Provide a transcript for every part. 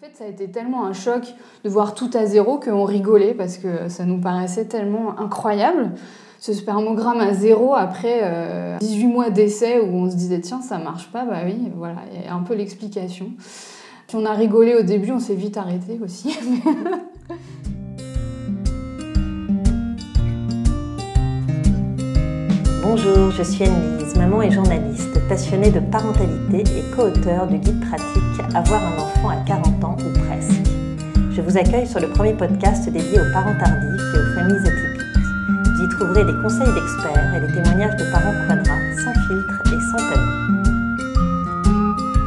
En fait, ça a été tellement un choc de voir tout à zéro qu'on rigolait parce que ça nous paraissait tellement incroyable. Ce spermogramme à zéro après 18 euh, mois d'essai où on se disait tiens ça marche pas, bah oui, voilà, il y a un peu l'explication. Puis on a rigolé au début, on s'est vite arrêté aussi. Bonjour, je suis Anne-Lise, maman et journaliste, passionnée de parentalité et co-auteur du guide pratique Avoir un enfant à 40 ans ou presque. Je vous accueille sur le premier podcast dédié aux parents tardifs et aux familles atypiques. Vous y trouverez des conseils d'experts et des témoignages de parents quadras, sans filtre et sans tabou.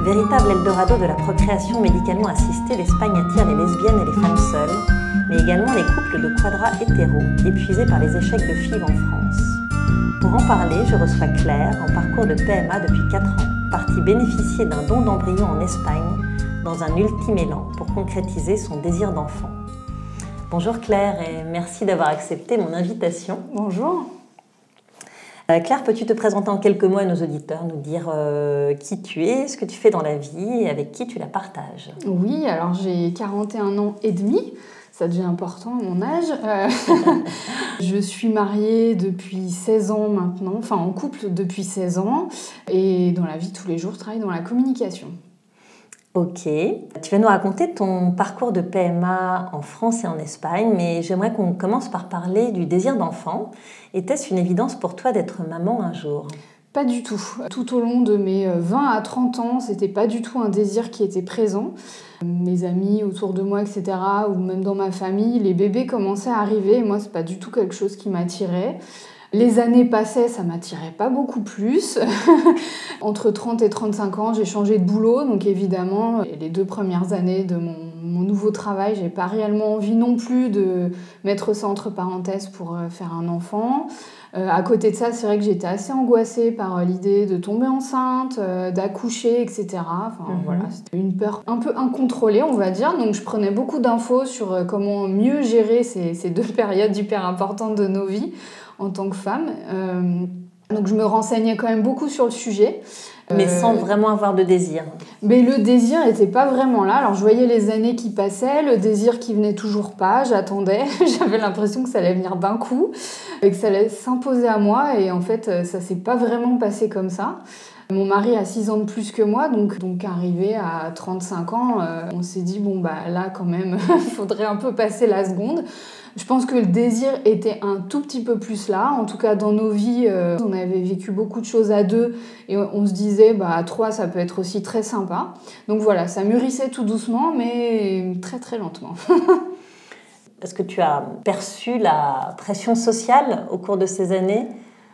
Véritable Eldorado de la procréation médicalement assistée, l'Espagne attire les lesbiennes et les femmes seules, mais également les couples de quadras hétéros, épuisés par les échecs de FIV en France. Pour en parler, je reçois Claire, en parcours de PMA depuis 4 ans, partie bénéficier d'un don d'embryon en Espagne dans un ultime élan pour concrétiser son désir d'enfant. Bonjour Claire et merci d'avoir accepté mon invitation. Bonjour. Euh, Claire, peux-tu te présenter en quelques mots à nos auditeurs, nous dire euh, qui tu es, ce que tu fais dans la vie et avec qui tu la partages? Oui, alors j'ai 41 ans et demi ça devient important à mon âge. Euh, je suis mariée depuis 16 ans maintenant, enfin en couple depuis 16 ans, et dans la vie tous les jours, je travaille dans la communication. Ok. Tu vas nous raconter ton parcours de PMA en France et en Espagne, mais j'aimerais qu'on commence par parler du désir d'enfant. Était-ce une évidence pour toi d'être maman un jour? Pas du tout. Tout au long de mes 20 euh, à 30 ans, c'était pas du tout un désir qui était présent. Mes amis autour de moi, etc., ou même dans ma famille, les bébés commençaient à arriver et moi, c'est pas du tout quelque chose qui m'attirait. Les années passaient, ça m'attirait pas beaucoup plus. Entre 30 et 35 ans, j'ai changé de boulot, donc évidemment, les deux premières années de mon, mon nouveau travail, j'ai pas réellement envie non plus de mettre ça entre parenthèses pour euh, faire un enfant. Euh, à côté de ça, c'est vrai que j'étais assez angoissée par euh, l'idée de tomber enceinte, euh, d'accoucher, etc. Enfin, mhm. voilà, c'était une peur un peu incontrôlée, on va dire. Donc, je prenais beaucoup d'infos sur comment mieux gérer ces, ces, deux périodes hyper importantes de nos vies en tant que femme. donc, je me renseignais quand même beaucoup sur le sujet. Mais sans vraiment avoir de désir. Mais le désir n'était pas vraiment là. Alors je voyais les années qui passaient, le désir qui venait toujours pas, j'attendais. J'avais l'impression que ça allait venir d'un coup et que ça allait s'imposer à moi. Et en fait, ça s'est pas vraiment passé comme ça. Mon mari a 6 ans de plus que moi, donc, donc arrivé à 35 ans, euh, on s'est dit, bon, bah là quand même, il faudrait un peu passer la seconde. Je pense que le désir était un tout petit peu plus là. En tout cas, dans nos vies, euh, on avait vécu beaucoup de choses à deux et on se disait, bah, à trois, ça peut être aussi très sympa. Donc voilà, ça mûrissait tout doucement, mais très très lentement. Est-ce que tu as perçu la pression sociale au cours de ces années?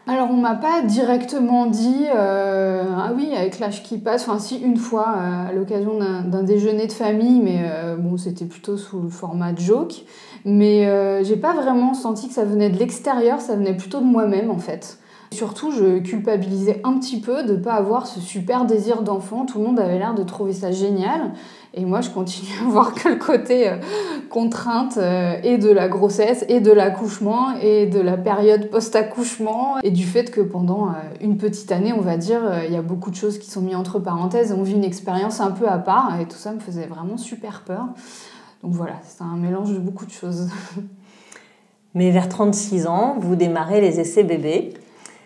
Alors on m'a pas directement dit euh, ah oui avec l'âge qui passe enfin si une fois euh, à l'occasion d'un déjeuner de famille mais bon c'était plutôt sous le format joke mais euh, j'ai pas vraiment senti que ça venait de l'extérieur, ça venait plutôt de moi-même en fait. Surtout, je culpabilisais un petit peu de ne pas avoir ce super désir d'enfant. Tout le monde avait l'air de trouver ça génial. Et moi, je continue à voir que le côté euh, contrainte euh, et de la grossesse, et de l'accouchement, et de la période post-accouchement, et du fait que pendant une petite année, on va dire, il y a beaucoup de choses qui sont mises entre parenthèses. On vit une expérience un peu à part, et tout ça me faisait vraiment super peur. Donc voilà, c'est un mélange de beaucoup de choses. Mais vers 36 ans, vous démarrez les essais bébés.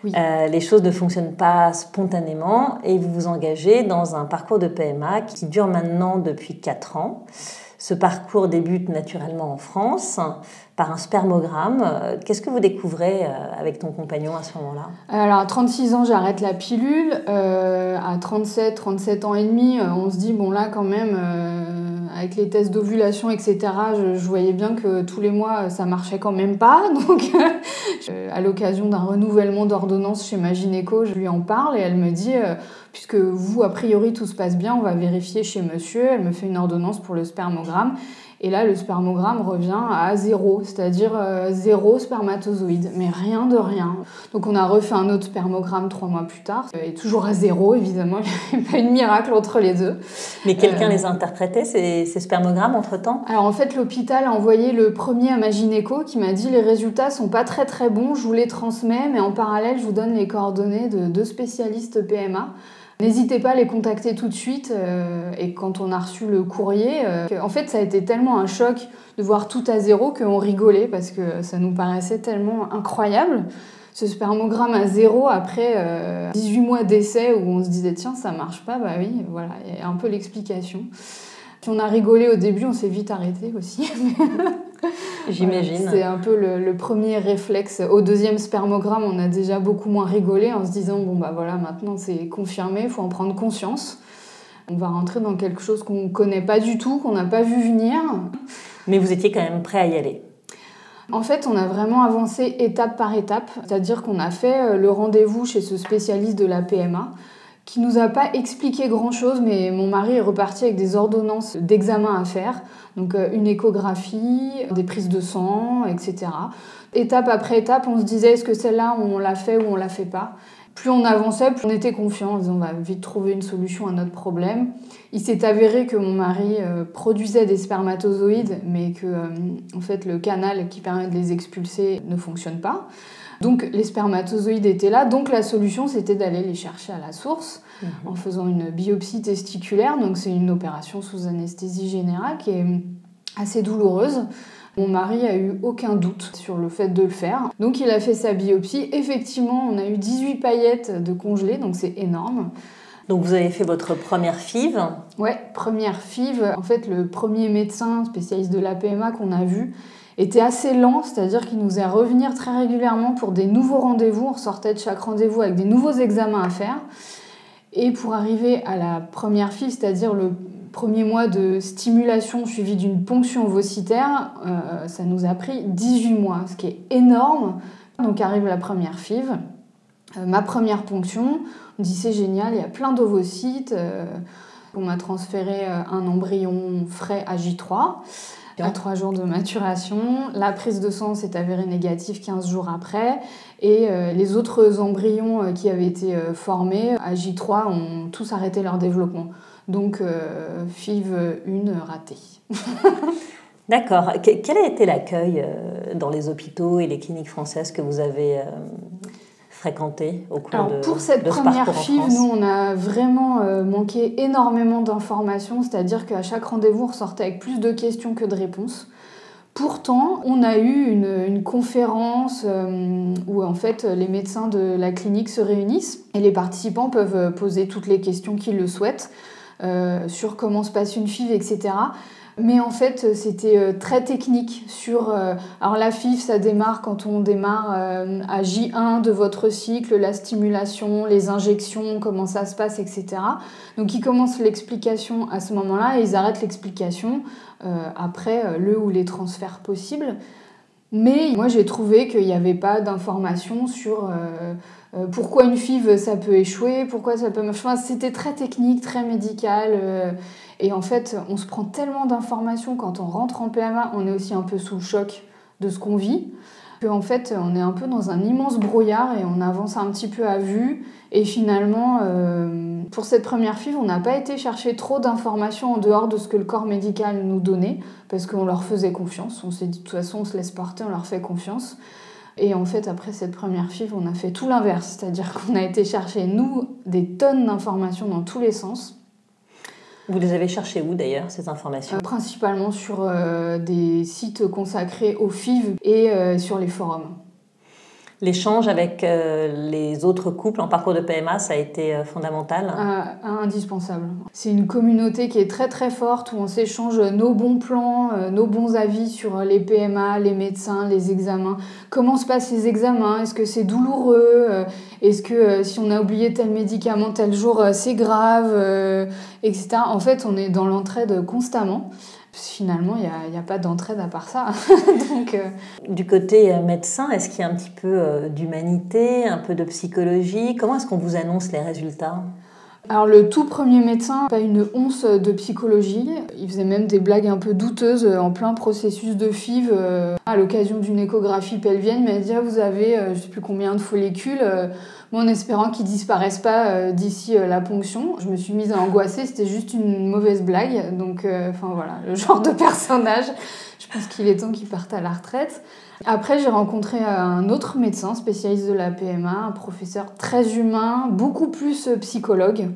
Euh, les choses ne fonctionnent pas spontanément et vous vous engagez dans un parcours de PMA qui dure maintenant depuis 4 ans. Ce parcours débute naturellement en France par un spermogramme. Qu'est-ce que vous découvrez euh, avec ton compagnon à ce moment-là? Alors à 36 ans, j'arrête la pilule. Euh, à 37, 37 ans et demi, on se dit, bon là quand même avec les tests d'ovulation, etc., je, voyais bien que tous les mois, ça marchait quand même pas. Donc, euh, à l'occasion d'un renouvellement d'ordonnance chez ma gynéco, je lui en parle et elle me dit, euh, puisque vous, a priori, tout se passe bien, on va vérifier chez monsieur. Elle me fait une ordonnance pour le spermogramme. Et là, le spermogramme revient à zéro, c'est-à-dire euh, zéro spermatozoïde, mais rien de rien. Donc on a refait un autre spermogramme trois mois plus tard, et toujours à zéro, évidemment, il n'y a pas eu de miracle entre les deux. Mais quelqu'un euh, les a interprétés, ces, ces spermogrammes, entre-temps? Alors en fait, l'hôpital a envoyé le premier à ma gynéco qui m'a dit les résultats sont pas très très bons, je vous les transmets, mais en parallèle, je vous donne les coordonnées de deux spécialistes PMA. N'hésitez pas à les contacter tout de suite. et quand on a reçu le courrier, en fait, ça a été tellement un choc de voir tout à zéro qu'on rigolait parce que ça nous paraissait tellement incroyable. Ce spermogramme à zéro après 18 mois d'essai où on se disait tiens ça marche pas, bah oui, voilà, il un peu l'explication. Puis on a rigolé au début, on s'est vite arrêté aussi. J'imagine. c'est un peu le, premier réflexe. Au deuxième spermogramme, on a déjà beaucoup moins rigolé en se disant bon bah voilà, maintenant c'est confirmé, il faut en prendre conscience. On va rentrer dans quelque chose qu'on ne connaît pas du tout, qu'on n'a pas vu venir. Mais vous étiez quand même prêt à y aller. En fait, on a vraiment avancé étape par étape, c'est-à-dire qu'on a fait euh, le rendez-vous chez ce spécialiste de la PMA qui nous a pas expliqué grand-chose, mais mon mari est reparti avec des ordonnances d'examen à faire, donc euh, une échographie, des prises de sang, etc. Étape après étape, on se disait est-ce que celle-là on l'a fait ou on l'a fait pas? Plus on avançait, plus on était confiant, on va vite trouver une solution à notre problème. Il s'est avéré que mon mari euh, produisait des spermatozoïdes, mais que euh, en fait le canal qui permet de les expulser ne fonctionne pas. Donc les spermatozoïdes étaient là, donc la solution c'était d'aller les chercher à la source mhm. en faisant une biopsie testiculaire. Donc c'est une opération sous anesthésie générale qui est assez douloureuse. Mon mari a eu aucun doute sur le fait de le faire. Donc il a fait sa biopsie. Effectivement, on a eu 18 paillettes de congelées, donc c'est énorme. Donc vous avez fait votre première FIV Ouais, première FIV. En fait, le premier médecin spécialiste de la PMA qu'on a vu, était assez lent, c'est-à-dire qu'il nous faisait revenir très régulièrement pour des nouveaux rendez-vous. On sortait de chaque rendez-vous avec des nouveaux examens à faire. Et pour arriver à la première fille, c'est-à-dire le premier mois de stimulation suivi d'une ponction ovocitaire, euh, ça nous a pris 18 mois, ce qui est énorme. Donc arrive la première FIV, euh, ma première ponction. On dit c'est génial, il y a plein d'ovocytes. Euh, on m'a transféré un embryon frais à J3 à trois jours de maturation. La prise de sang s'est avérée négative 15 jours après. Et euh, les autres embryons euh, qui avaient été euh, formés à J3 ont tous arrêté leur développement. Donc, FIV 1 ratée. D'accord. Quel a été l'accueil dans les hôpitaux et les cliniques françaises que vous avez fréquenté au cours de Pour cette première FIV, nous, on a vraiment euh, manqué énormément d'informations, c'est-à-dire qu'à chaque rendez-vous, on ressortait avec plus de questions que de réponses. Pourtant, on a eu une, conférence euh, où en fait les médecins de la clinique se réunissent et les participants peuvent poser toutes les questions qu'ils le souhaitent euh, sur comment se passe une FIV, etc. Mais en fait, c'était euh, très technique sur... Euh, alors la FIF, ça démarre quand on démarre euh, à J1 de votre cycle, la stimulation, les injections, comment ça se passe, etc. Donc ils commencent l'explication à ce moment-là et ils arrêtent l'explication après le ou les transferts possibles. Mais moi, j'ai trouvé qu'il n'y avait pas d'informations sur pourquoi une FIV ça peut échouer, pourquoi ça peut. Enfin, c'était très technique, très médical. Et en fait, on se prend tellement d'informations quand on rentre en PMA, on est aussi un peu sous le choc de ce qu'on vit, qu'en fait, on est un peu dans un immense brouillard et on avance un petit peu à vue. Et finalement, euh, pour cette première FIV, on n'a pas été chercher trop d'informations en dehors de ce que le corps médical nous donnait, parce qu'on leur faisait confiance. On s'est dit, de toute façon, on se laisse porter, on leur fait confiance. Et en fait, après cette première FIV, on a fait tout l'inverse, c'est-à-dire qu'on a été chercher, nous, des tonnes d'informations dans tous les sens. Vous les avez cherchées où d'ailleurs, ces informations euh, Principalement sur euh, des sites consacrés aux FIV et euh, sur les forums. L'échange avec euh, les autres couples en parcours de PMA, ça a été euh, fondamental ah, Indispensable. C'est une communauté qui est très très forte où on s'échange nos bons plans, euh, nos bons avis sur les PMA, les médecins, les examens. Comment se passent les examens? Est-ce que c'est douloureux? Est-ce que si on a oublié tel médicament tel jour, c'est grave? Etc. En fait, on est dans l'entraide constamment finalement, il n'y a, pas d'entraide à part ça. Donc, euh, Du côté euh, médecin, est-ce qu'il y a un petit peu euh, d'humanité, un peu de psychologie? Comment est-ce qu'on vous annonce les résultats? Alors le tout premier médecin, pas une once de psychologie. Il faisait même des blagues un peu douteuses en plein processus de FIV. À l'occasion d'une échographie pelvienne, il m'a dit ah, vous avez je sais plus combien de follicules en espérant qu'ils disparaissent pas d'ici la ponction. Je me suis mise à angoisser, c'était juste une mauvaise blague. Donc, enfin voilà, le genre de personnage. Je pense qu'il est temps qu'il parte à la retraite. Après, j'ai rencontré un autre médecin spécialiste de la PMA, un professeur très humain, beaucoup plus psychologue,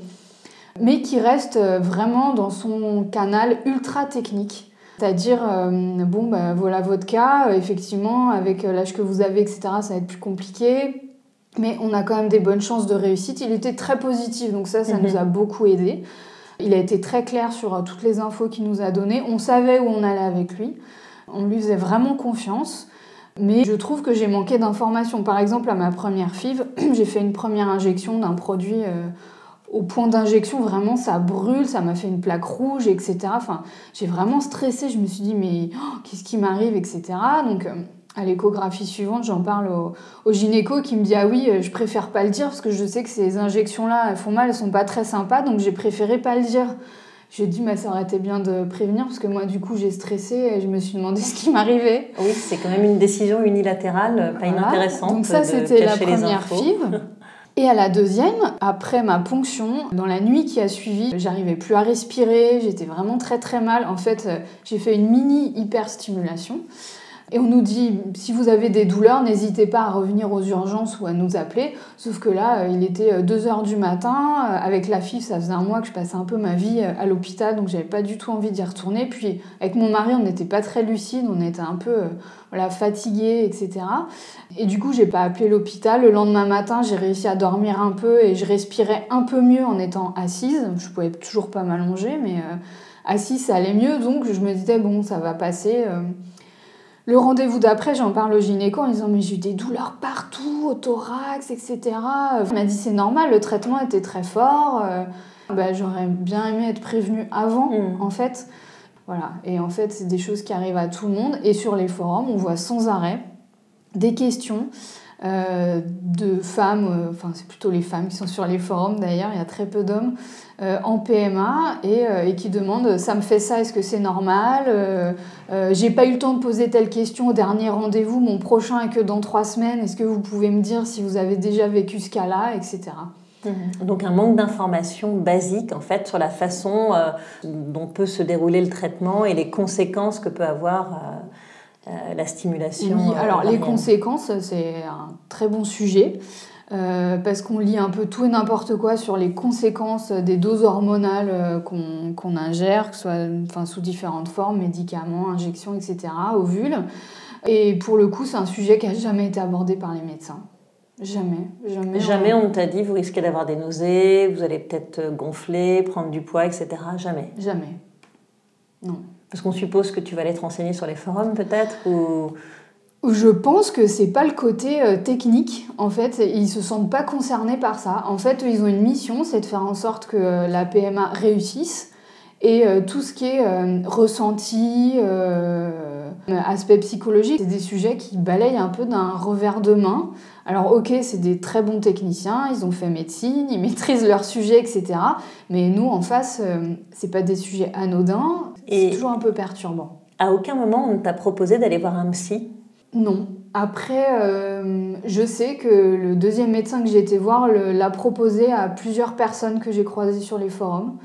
mais qui reste vraiment dans son canal ultra technique. C'est-à-dire, euh, bon, bah, voilà votre cas, effectivement, avec l'âge que vous avez, etc., ça va être plus compliqué. Mais on a quand même des bonnes chances de réussite. Il était très positif, donc ça, ça nous mhm. a beaucoup aidé. Il a été très clair sur euh, toutes les infos qu'il nous a données. On savait où on allait avec lui. On lui faisait vraiment confiance. Mais je trouve que j'ai manqué d'informations. Par exemple, à ma première FIV, j'ai fait une première injection d'un produit euh, au point d'injection, vraiment, ça brûle, ça m'a fait une plaque rouge, etc. Enfin, j'ai vraiment stressé. Je me suis dit, mais oh, qu'est-ce qui m'arrive, etc. Donc, euh, à l'échographie suivante, j'en parle au, gynéco qui me dit, ah oui, euh, je préfère pas le dire parce que je sais que ces injections-là, elles font mal, elles sont pas très sympas, donc j'ai préféré pas le dire. Je dit, mais ça aurait été bien de prévenir parce que moi, du coup, j'ai stressé et je me suis demandé ce qui m'arrivait. Oui, c'est quand même une décision unilatérale, pas inintéressante. Donc, ça, c'était la première FIV. Et à la deuxième, après ma ponction, dans la nuit qui a suivi, j'arrivais plus à respirer, j'étais vraiment très très mal. En fait, j'ai fait une mini hyperstimulation. Et on nous dit, si vous avez des douleurs, n'hésitez pas à revenir aux urgences ou à nous appeler. Sauf que là, euh, il était 2h euh, du matin. Euh, avec la fille, ça faisait un mois que je passais un peu ma vie à l'hôpital, donc j'avais pas du tout envie d'y retourner. Puis avec mon mari, on n'était pas très lucide, on était un peu voilà, fatigué, etc. Et du coup, j'ai pas appelé l'hôpital. Le lendemain matin, j'ai réussi à dormir un peu et je respirais un peu mieux en étant assise. Je pouvais toujours pas m'allonger, mais assise, ça allait mieux. Donc je me disais, bon, ça va passer. Le rendez-vous d'après, j'en parle au gynéco en disant mais j'ai eu des douleurs partout, au thorax, etc. Il m'a dit c'est normal, le traitement était très fort. Euh, bah, j'aurais bien aimé être prévenue avant, mm. en fait. Voilà. Et en fait, c'est des choses qui arrivent à tout le monde. Et sur les forums, on voit sans arrêt des questions euh, de femmes, euh, enfin c'est plutôt les femmes qui sont sur les forums d'ailleurs, il y a très peu d'hommes, euh, en PMA et, qui demandent ça me fait ça, est-ce que c'est normal? J'ai pas eu le temps de poser telle question au dernier rendez-vous, mon prochain est que dans trois semaines, est-ce que vous pouvez me dire si vous avez déjà vécu ce cas-là, etc. Mmh. Donc un manque d'informations basiques en fait sur la façon dont peut se dérouler le traitement et les conséquences que peut avoir la stimulation. Oui, alors les conséquences, c'est un très bon sujet. Euh, parce qu'on lit un peu tout et n'importe quoi sur les conséquences des doses hormonales euh, qu'on ingère, que ce soit enfin, sous différentes formes, médicaments, injections, etc., ovules. Et pour le coup, c'est un sujet qui n'a jamais été abordé par les médecins. Jamais, jamais. Jamais on t'a dit vous risquez d'avoir des nausées, vous allez peut-être gonfler, prendre du poids, etc. Jamais. Jamais. Non. Parce qu'on suppose que tu vas aller te renseigner sur les forums peut-être ou... Je pense que c'est pas le côté euh, technique. En fait, ils se sentent pas concernés par ça. En fait, ils ont une mission, c'est de faire en sorte que euh, la PMA réussisse. Et euh, tout ce qui est ressenti, aspect psychologique, c'est des sujets qui balayent un peu d'un revers de main. Alors ok, c'est des très bons techniciens, ils ont fait médecine, ils maîtrisent leur sujet, etc. Mais nous, en face, c'est pas des sujets anodins. C'est toujours un peu perturbant. À aucun moment on t'a proposé d'aller voir un psy? Non. Après, euh, je sais que le deuxième médecin que j'ai été voir l'a proposé à plusieurs personnes que j'ai croisées sur les forums.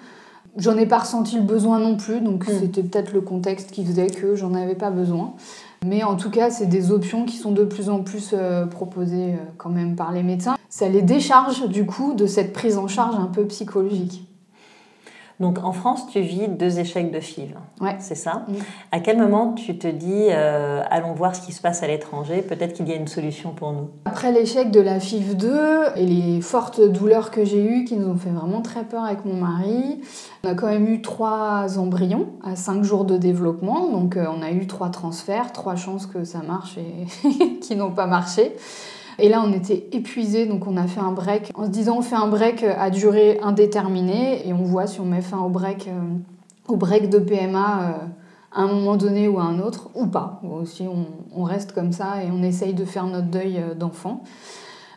J'en ai pas ressenti le besoin non plus, donc hmm. c'était peut-être le contexte qui faisait que j'en avais pas besoin. Mais en tout cas, c'est des options qui sont de plus en plus euh, proposées euh, quand même par les médecins. Ça les décharge du coup de cette prise en charge un peu psychologique. Donc en France, tu vis deux échecs de FIV. Ouais. C'est ça À quel moment tu te dis euh, allons voir ce qui se passe à l'étranger, peut-être qu'il y a une solution pour nous? Après l'échec de la FIV 2 et les fortes douleurs que j'ai eues qui nous ont fait vraiment très peur avec mon mari, on a quand même eu trois embryons à cinq jours de développement. Donc euh, on a eu trois transferts, trois chances que ça marche et qui n'ont pas marché. Et là, on était épuisés, donc on a fait un break en se disant on fait un break à durée indéterminée et on voit si on met fin au break, euh, au break de PMA euh, à un moment donné ou à un autre, ou pas. Ou si on, reste comme ça et on essaye de faire notre deuil euh, d'enfant.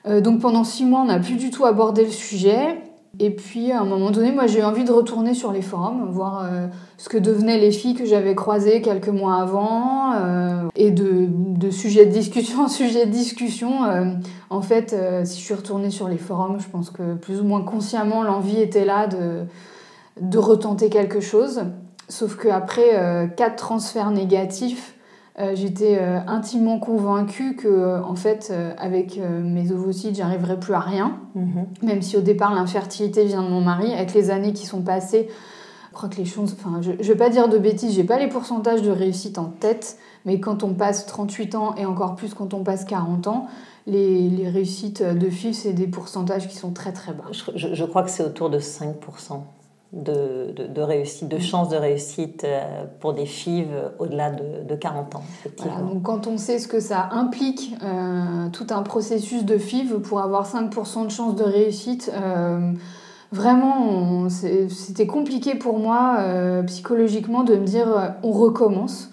donc pendant six mois, on n'a plus du tout abordé le sujet. Et puis à un moment donné, moi j'ai eu envie de retourner sur les forums, voir euh, ce que devenaient les filles que j'avais croisées quelques mois avant, euh, et de, de, sujet de discussion en sujet de discussion. Euh, en fait, si je suis retournée sur les forums, je pense que plus ou moins consciemment l'envie était là de, de retenter quelque chose. Sauf qu'après quatre transferts négatifs, j'étais euh, intimement convaincue que, euh, en fait, avec mes ovocytes, j'arriverais plus à rien. Mhm. Même si au départ, l'infertilité vient de mon mari. Avec les années qui sont passées, je crois que les choses. Enfin, je, ne vais pas dire de bêtises, j'ai pas les pourcentages de réussite en tête, mais quand on passe 38 ans et encore plus quand on passe 40 ans, les, les réussites de FIV, c'est des pourcentages qui sont très très bas. Je, je crois que c'est autour de 5% de, de, réussite, de chances de réussite euh, pour des FIV au-delà de, 40 ans. donc quand on sait ce que ça implique, euh, tout un processus de FIV pour avoir 5% de chances de réussite, euh, vraiment, c'était compliqué pour moi psychologiquement de me dire on recommence.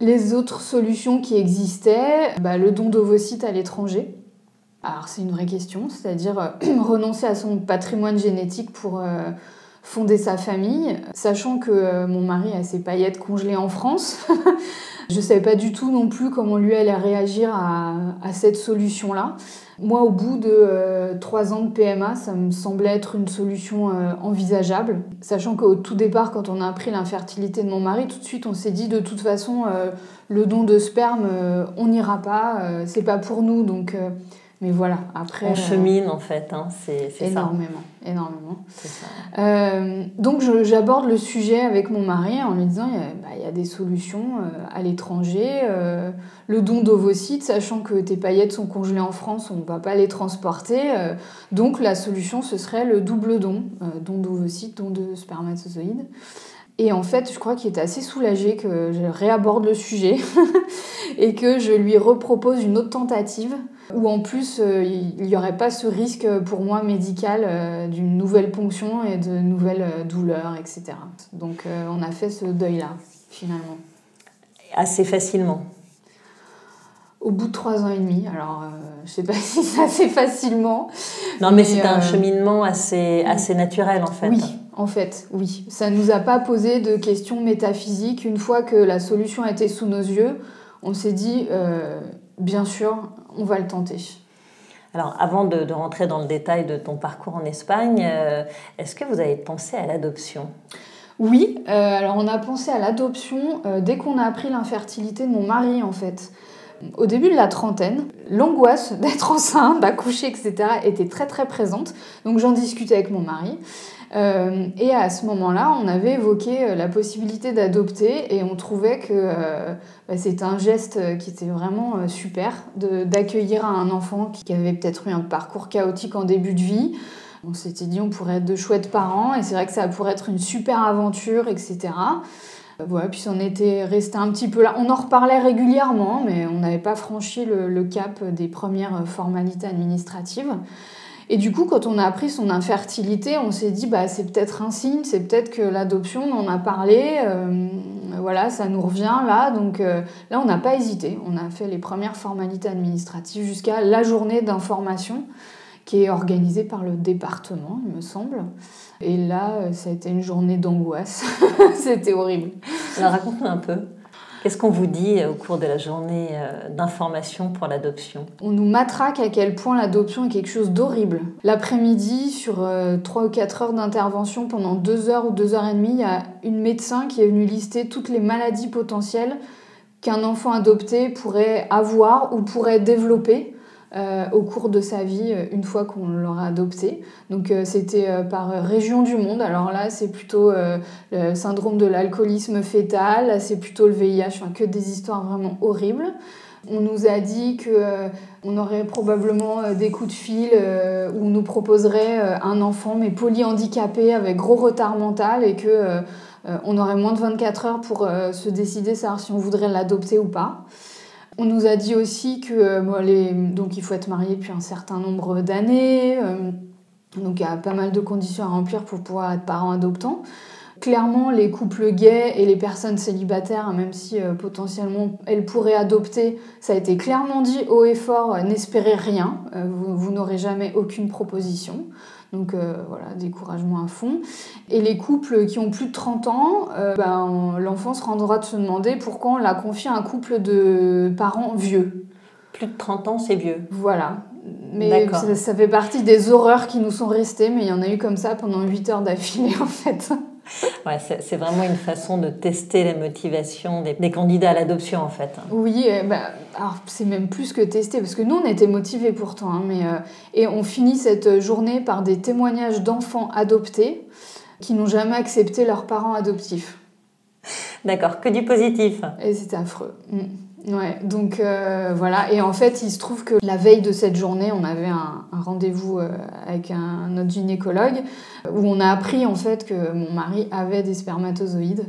Les autres solutions qui existaient, bah, le don d'ovocytes à l'étranger. Alors c'est une vraie question, c'est-à-dire renoncer à son patrimoine génétique pour fonder sa famille, sachant que euh, mon mari a ses paillettes congelées en France. je ne savais pas du tout non plus comment lui allait réagir à, cette solution-là. Moi, au bout de euh, trois ans de PMA, ça me semblait être une solution euh, envisageable, sachant qu'au tout départ, quand on a appris l'infertilité de mon mari, tout de suite, on s'est dit de toute façon, le don de sperme, on n'ira pas, c'est pas pour nous, donc mais voilà, après. On chemine en fait, hein, c'est ça. Énormément, énormément. Ça. Euh, donc j'aborde le sujet avec mon mari en lui disant bah, il y a des solutions euh, à l'étranger. Euh, le don d'ovocytes, sachant que tes paillettes sont congelées en France, on ne va pas les transporter. donc la solution, ce serait le double don, don d'ovocytes, don de spermatozoïdes. Et en fait, je crois qu'il était assez soulagé que je réaborde le sujet et que je lui repropose une autre tentative où en plus euh, il n'y aurait pas ce risque pour moi médical euh, d'une nouvelle ponction et de nouvelles euh, douleurs, etc. Donc on a fait ce deuil-là, finalement. Assez facilement au bout de trois ans et demi. Alors, je je sais pas si c'est assez facilement. Non, mais, c'est un cheminement assez, assez naturel, en fait. Oui, en fait, oui. Ça ne nous a pas posé de questions métaphysiques. Une fois que la solution était sous nos yeux, on s'est dit, bien sûr, on va le tenter. Alors, avant de, rentrer dans le détail de ton parcours en Espagne, euh, est-ce que vous avez pensé à l'adoption? Oui, euh, alors on a pensé à l'adoption euh, dès qu'on a appris l'infertilité de mon mari, en fait. Au début de la trentaine, l'angoisse d'être enceinte, d'accoucher, etc., était très très présente. Donc j'en discutais avec mon mari. Euh, et à ce moment-là, on avait évoqué euh, la possibilité d'adopter et on trouvait que euh, bah, c'était un geste qui était vraiment super d'accueillir un enfant qui avait peut-être eu un parcours chaotique en début de vie. On s'était dit on pourrait être de chouettes parents et c'est vrai que ça pourrait être une super aventure, etc. Puis on était resté un petit peu là. On en reparlait régulièrement, mais on n'avait pas franchi le, cap des premières formalités administratives. Et du coup, quand on a appris son infertilité, on s'est dit, bah, c'est peut-être un signe, c'est peut-être que l'adoption, on en a parlé, euh, voilà, ça nous revient là. Donc euh, là, on n'a pas hésité. On a fait les premières formalités administratives jusqu'à la journée d'information qui est organisée par le département, il me semble. Et là, euh, ça a été une journée d'angoisse. C'était horrible. Alors raconte-nous un peu. Qu'est-ce qu'on vous dit euh, au cours de la journée euh, d'information pour l'adoption? On nous matraque à quel point l'adoption est quelque chose d'horrible. L'après-midi, sur 3 euh, ou 4 heures d'intervention, pendant 2 heures ou 2 heures et demie, il y a une médecin qui est venue lister toutes les maladies potentielles qu'un enfant adopté pourrait avoir ou pourrait développer. Euh, au cours de sa vie euh, une fois qu'on l'aura adopté. Donc euh, c'était par région du monde. Alors là, c'est plutôt le syndrome de l'alcoolisme fœtal, c'est plutôt le VIH, que des histoires vraiment horribles. On nous a dit que on aurait probablement des coups de fil où on nous proposerait un enfant mais polyhandicapé avec gros retard mental et que on aurait moins de 24 heures pour se décider savoir si on voudrait l'adopter ou pas. On nous a dit aussi que euh, donc il faut être marié depuis un certain nombre d'années. Euh, donc il y a pas mal de conditions à remplir pour pouvoir être parent adoptant. Clairement, les couples gays et les personnes célibataires, hein, même si euh, potentiellement elles pourraient adopter, ça a été clairement dit haut et fort, n'espérez rien, vous, n'aurez jamais aucune proposition. Donc voilà, découragement à fond. Et les couples qui ont plus de 30 ans, ben, l'enfant se rendra de se demander pourquoi on l'a confié à un couple de parents vieux. Plus de 30 ans, c'est vieux. Voilà. Mais ça, fait partie des horreurs qui nous sont restées, mais il y en a eu comme ça pendant 8 heures d'affilée en fait. Ouais, c'est vraiment une façon de tester les motivations des, candidats à l'adoption en fait. Oui, bah, c'est même plus que tester, parce que nous on était motivés pourtant, hein, mais, euh, et on finit cette journée par des témoignages d'enfants adoptés qui n'ont jamais accepté leurs parents adoptifs. D'accord, que du positif. Et c'était affreux. Mm. Ouais, donc euh, voilà. Et en fait, il se trouve que la veille de cette journée, on avait un, rendez-vous euh, avec un, notre gynécologue où on a appris en fait que mon mari avait des spermatozoïdes.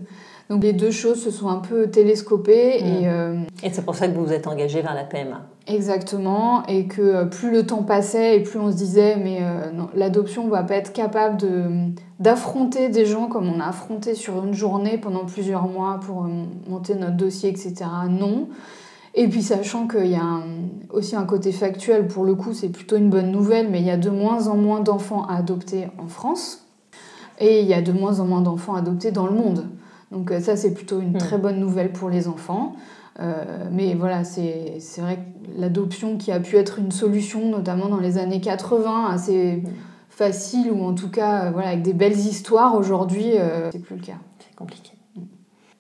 Donc les deux choses se sont un peu télescopées. Et, mmh. euh, et c'est pour ça que vous vous êtes engagé vers la PMA. Exactement. Et que plus le temps passait et plus on se disait, mais l'adoption ne va pas être capable de, d'affronter des gens comme on a affronté sur une journée pendant plusieurs mois pour monter notre dossier, etc. Non. Et puis sachant qu'il y a aussi un côté factuel, pour le coup c'est plutôt une bonne nouvelle, mais il y a de moins en moins d'enfants à adopter en France et il y a de moins en moins d'enfants adoptés dans le monde. Donc euh, ça c'est plutôt une hmm. très bonne nouvelle pour les enfants. Euh, mais voilà, c'est vrai que l'adoption qui a pu être une solution, notamment dans les années 80, assez hmm. facile ou en tout cas voilà, avec des belles histoires, aujourd'hui euh, c'est plus le cas. C'est compliqué.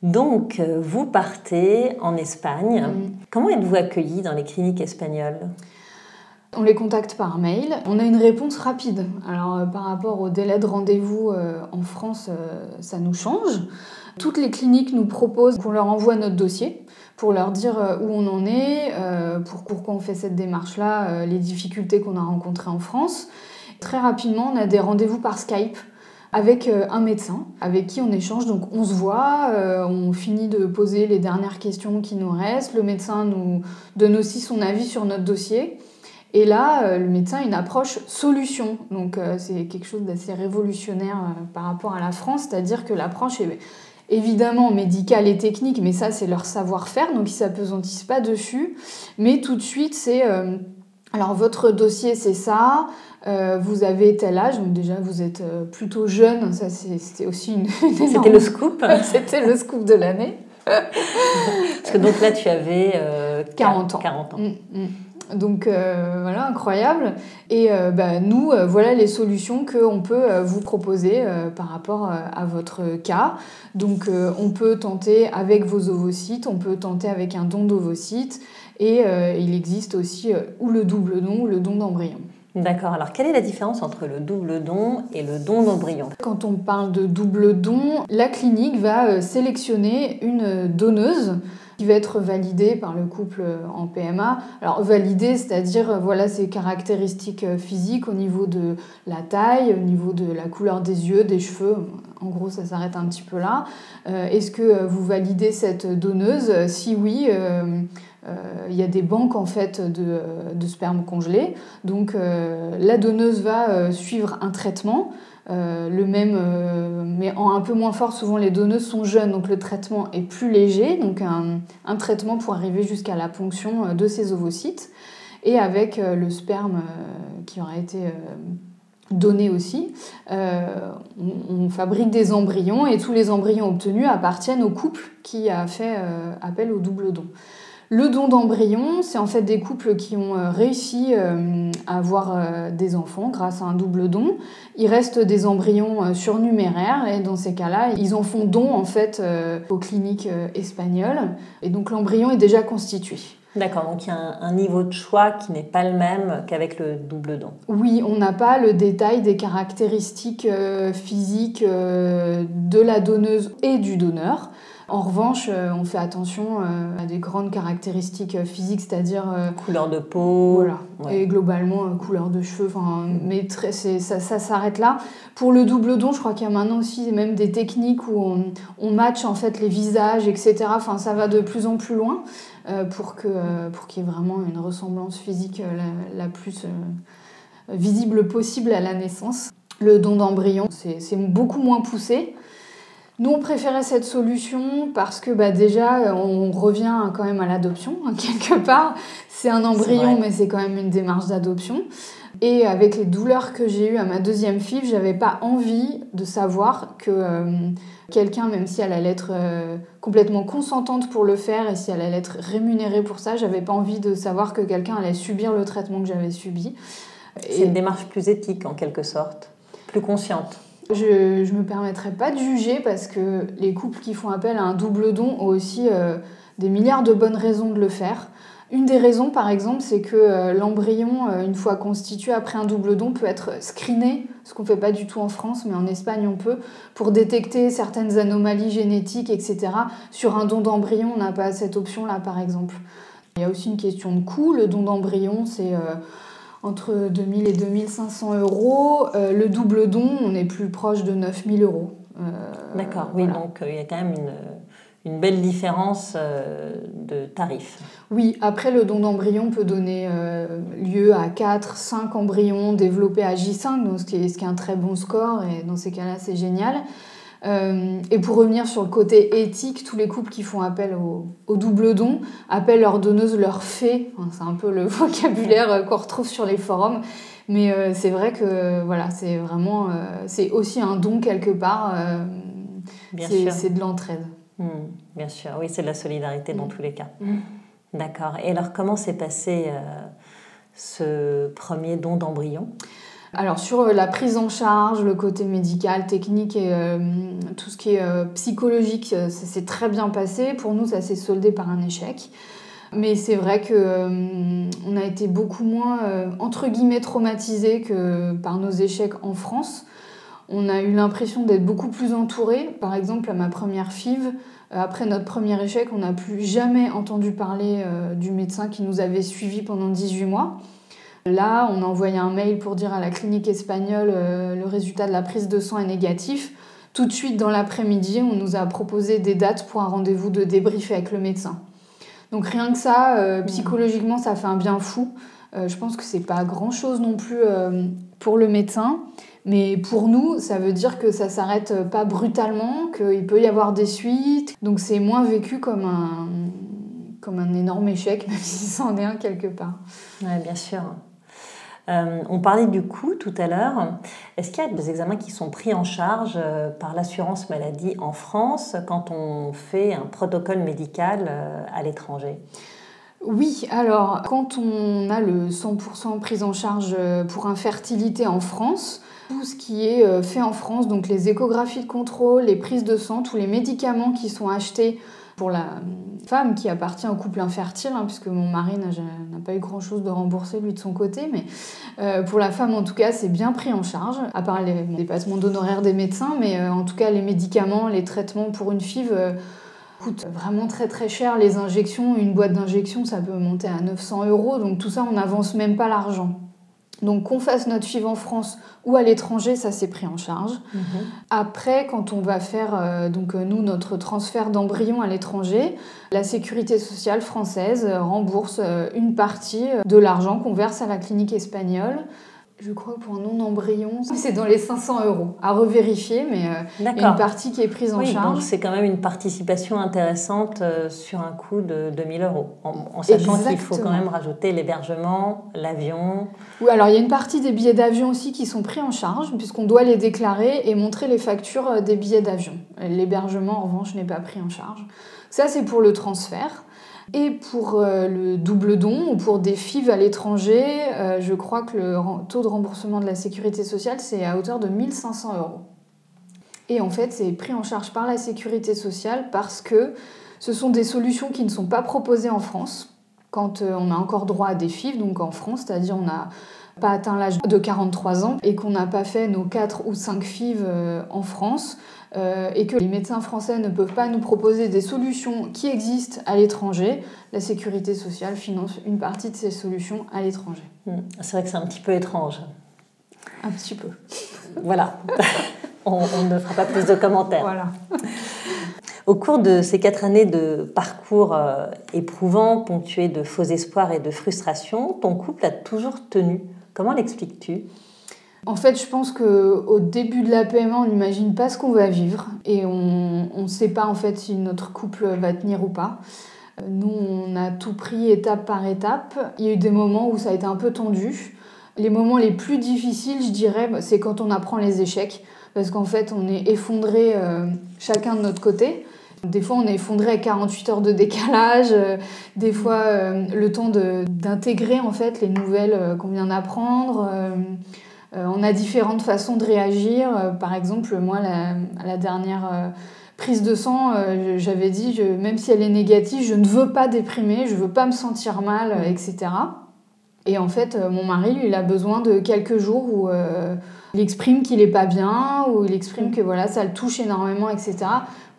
Donc, euh, vous partez en Espagne. Mm. Comment êtes-vous accueilli dans les cliniques espagnoles? On les contacte par mail. On a une réponse rapide. Alors euh, par rapport au délai de rendez-vous euh, en France, ça nous change. Toutes les cliniques nous proposent qu'on leur envoie notre dossier pour leur dire où on en est, pour, pourquoi on fait cette démarche-là, les difficultés qu'on a rencontrées en France. Très rapidement, on a des rendez-vous par Skype avec euh, un médecin avec qui on échange. Donc on se voit, euh, on finit de poser les dernières questions qui nous restent. Le médecin nous donne aussi son avis sur notre dossier. Et là, euh, le médecin a une approche solution. Donc c'est quelque chose d'assez révolutionnaire par rapport à la France, c'est-à-dire que l'approche est évidemment médicale et technique, mais ça c'est leur savoir-faire, donc ils s'apesantissent pas dessus. Mais tout de suite, c'est alors votre dossier c'est ça, euh, vous avez tel âge, donc déjà vous êtes euh, plutôt jeune, ça c'était aussi une, C'était le scoop C'était le scoop de l'année. Parce que donc là tu avais 40 euh, ans. 40 ans. Mm, mm. Donc voilà, incroyable. Et bah, nous, voilà les solutions qu'on peut vous proposer par rapport à votre cas. Donc on peut tenter avec vos ovocytes, on peut tenter avec un don d'ovocytes. Et il existe aussi ou le double don ou le don d'embryon. D'accord. Alors, quelle est la différence entre le double don et le don d'embryon? Quand on parle de double don, la clinique va euh, sélectionner une donneuse qui va être validée par le couple euh, en PMA. Alors validée, c'est-à-dire euh, voilà ses caractéristiques physiques au niveau de la taille, au niveau de la couleur des yeux, des cheveux. En gros, ça s'arrête un petit peu là. Est-ce que vous validez cette donneuse? Si oui, euh, il y a des banques en fait de, de sperme congelé. Donc euh, la donneuse va euh, suivre un traitement. Le même, mais en un peu moins fort. Souvent, les donneuses sont jeunes, donc le traitement est plus léger. Donc, un, un traitement pour arriver jusqu'à la ponction de ces ovocytes. Et avec le sperme qui aura été donné aussi, on, fabrique des embryons et tous les embryons obtenus appartiennent au couple qui a fait appel au double don. Le don d'embryon, c'est en fait des couples qui ont euh, réussi euh, à avoir euh, des enfants grâce à un double don. Il reste des embryons surnuméraires et dans ces cas-là, ils en font don en fait aux cliniques espagnoles et donc l'embryon est déjà constitué. D'accord, donc il y a un, niveau de choix qui n'est pas le même qu'avec le double don. Oui, on n'a pas le détail des caractéristiques physiques de la donneuse et du donneur. En revanche, euh, on fait attention euh, à des grandes caractéristiques euh, physiques, c'est-à-dire... couleur de peau. Voilà. Et globalement, couleur de cheveux. Mais très, ça, ça s'arrête là. Pour le double don, je crois qu'il y a maintenant aussi même des techniques où on, on match en fait les visages, etc. Enfin, ça va de plus en plus loin pour que pour qu'il y ait vraiment une ressemblance physique la, la plus visible possible à la naissance. Le don d'embryon, c'est beaucoup moins poussé. Nous, on préférait cette solution parce que bah, déjà, on revient quand même à l'adoption, hein, quelque part. C'est un embryon, mais c'est quand même une démarche d'adoption. Et avec les douleurs que j'ai eues à ma deuxième fille, j'avais pas envie de savoir que euh, quelqu'un, même si elle allait être euh, complètement consentante pour le faire et si elle allait être rémunérée pour ça, j'avais pas envie de savoir que quelqu'un allait subir le traitement que j'avais subi. C'est une démarche plus éthique en quelque sorte, plus consciente. Je ne me permettrai pas de juger parce que les couples qui font appel à un double don ont aussi euh, des milliards de bonnes raisons de le faire. Une des raisons, par exemple, c'est que euh, l'embryon, euh, une fois constitué après un double don, peut être screené, ce qu'on ne fait pas du tout en France, mais en Espagne on peut, pour détecter certaines anomalies génétiques, etc. Sur un don d'embryon, on n'a pas cette option-là, par exemple. Il y a aussi une question de coût. Le don d'embryon, c'est entre 2000 et 2500 euros. Euh, le double don, on est plus proche de 9000 euros. Euh, D'accord, oui, donc euh, il y a quand même une, une belle différence de tarifs. Oui, après le don d'embryon peut donner lieu à 4, 5 embryons développés à J5, donc ce qui est, ce qui est un très bon score, et dans ces cas-là, c'est génial. Euh, et pour revenir sur le côté éthique, tous les couples qui font appel au, double don appellent leur donneuse leur fée. c'est un peu le vocabulaire euh, qu'on retrouve sur les forums. Mais euh, c'est vrai que voilà, c'est vraiment, c'est aussi un don quelque part. c'est de l'entraide. Hmm, bien sûr, oui, c'est de la solidarité dans hmm. tous les cas. Hmm. D'accord. Et alors, comment s'est passé ce premier don d'embryon? Alors sur euh, la prise en charge, le côté médical, technique et euh, tout ce qui est euh, psychologique, ça s'est très bien passé. Pour nous, ça s'est soldé par un échec. Mais c'est vrai que on a été beaucoup moins entre guillemets traumatisés que par nos échecs en France. On a eu l'impression d'être beaucoup plus entourés. Par exemple, à ma première FIV, après notre premier échec, on n'a plus jamais entendu parler du médecin qui nous avait suivis pendant 18 mois. Là, on a envoyé un mail pour dire à la clinique espagnole euh, le résultat de la prise de sang est négatif. Tout de suite, dans l'après-midi, on nous a proposé des dates pour un rendez-vous de débrief avec le médecin. Donc rien que ça, euh, mmh. psychologiquement, ça fait un bien fou. Euh, je pense que c'est pas grand-chose non plus pour le médecin. Mais pour nous, ça veut dire que ça s'arrête pas brutalement, qu'il peut y avoir des suites. Donc c'est moins vécu comme un, comme un énorme échec, même si c'en est un quelque part. Oui, bien sûr. Euh, on parlait du coût tout à l'heure. Est-ce qu'il y a des examens qui sont pris en charge euh, par l'assurance maladie en France quand on fait un protocole médical euh, à l'étranger? Oui, alors quand on a le 100% prise en charge pour infertilité en France, tout ce qui est fait en France, donc les échographies de contrôle, les prises de sang, tous les médicaments qui sont achetés pour la femme qui appartient au couple infertile, hein, puisque mon mari n'a pas eu grand-chose de remboursé lui de son côté, mais euh, pour la femme en tout cas c'est bien pris en charge, à part les dépassements d'honoraires des médecins, mais euh, en tout cas les médicaments, les traitements pour une FIV euh, coûtent vraiment très très cher. Les injections, une boîte d'injections ça peut monter à 900 euros, donc tout ça on n'avance même pas l'argent. Donc qu'on fasse notre FIV en France ou à l'étranger, ça c'est pris en charge. Mhm. Après, quand on va faire euh, donc euh, nous notre transfert d'embryon à l'étranger, la sécurité sociale française rembourse euh, une partie de l'argent qu'on verse à la clinique espagnole je crois que pour un non-embryon, c'est dans les 500 euros. À revérifier, mais euh, il y a une partie qui est prise en oui, charge. c'est quand même une participation intéressante euh, sur un coût de 2000 euros, en, sachant qu'il faut quand même rajouter l'hébergement, l'avion. Oui, alors il y a une partie des billets d'avion aussi qui sont pris en charge, puisqu'on doit les déclarer et montrer les factures euh, des billets d'avion. L'hébergement, en revanche, n'est pas pris en charge. Ça, c'est pour le transfert. Et pour euh, le double don ou pour des FIV à l'étranger, euh, je crois que le taux de remboursement de la sécurité sociale, c'est à hauteur de 1500 euros. Et en fait, c'est pris en charge par la sécurité sociale parce que ce sont des solutions qui ne sont pas proposées en France quand euh, on a encore droit à des FIV, donc en France, c'est-à-dire on n'a pas atteint l'âge de 43 ans et qu'on n'a pas fait nos 4 ou 5 FIV en France. Euh, et que les médecins français ne peuvent pas nous proposer des solutions qui existent à l'étranger, la sécurité sociale finance une partie de ces solutions à l'étranger. Hmm. C'est vrai que c'est un petit peu étrange. Un petit peu. Voilà. on, ne fera pas plus de commentaires. Voilà. Au cours de ces quatre années de parcours euh, éprouvant, ponctués de faux espoirs et de frustration, ton couple a toujours tenu. Comment l'expliques-tu? En fait, je pense qu'au début de la PMA, on n'imagine pas ce qu'on va vivre et on ne sait pas en fait si notre couple va tenir ou pas. Nous, on a tout pris étape par étape. Il y a eu des moments où ça a été un peu tendu. Les moments les plus difficiles, je dirais, bah, c'est quand on apprend les échecs. Parce qu'en fait, on est effondré euh, chacun de notre côté. Des fois, on est effondré à 48 heures de décalage. Euh, des fois, euh, le temps d'intégrer en fait les nouvelles qu'on vient d'apprendre. On a différentes façons de réagir. par exemple, moi, la, la dernière prise de sang, euh, j'avais dit, même si elle est négative, je ne veux pas déprimer, je veux pas me sentir mal, euh, etc. Et en fait, euh, mon mari, lui, il a besoin de quelques jours où il exprime qu'il est pas bien, où il exprime que voilà, ça le touche énormément, etc.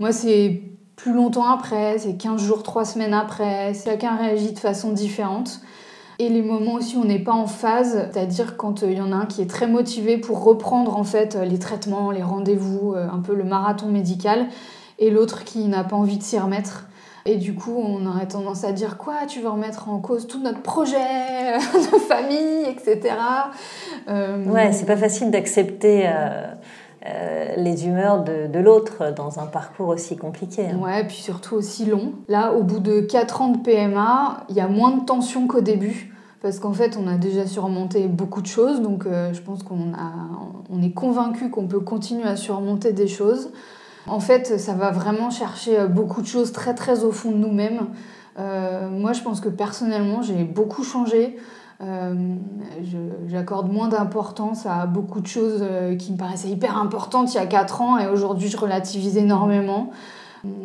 Moi, c'est plus longtemps après, c'est 15 jours, 3 semaines après, chacun réagit de façon différente. Et les moments aussi où on n'est pas en phase, c'est-à-dire quand il y en a un qui est très motivé pour reprendre en fait les traitements, les rendez-vous, un peu le marathon médical, et l'autre qui n'a pas envie de s'y remettre. Et du coup, on aurait tendance à dire quoi Tu veux remettre en cause tout notre projet de famille, etc. Euh... Ouais, c'est pas facile d'accepter euh, euh, les humeurs de, l'autre dans un parcours aussi compliqué. Hein. Ouais, et puis surtout aussi long. Là, au bout de 4 ans de PMA, il y a moins de tension qu'au début. Parce qu'en fait, on a déjà surmonté beaucoup de choses. Donc, euh, je pense qu'on on est convaincu qu'on peut continuer à surmonter des choses. En fait, ça va vraiment chercher euh, beaucoup de choses très très au fond de nous-mêmes. Moi, je pense que personnellement, j'ai beaucoup changé. Euh, j'accorde moins d'importance à beaucoup de choses qui me paraissaient hyper importantes il y a 4 ans et aujourd'hui, je relativise énormément.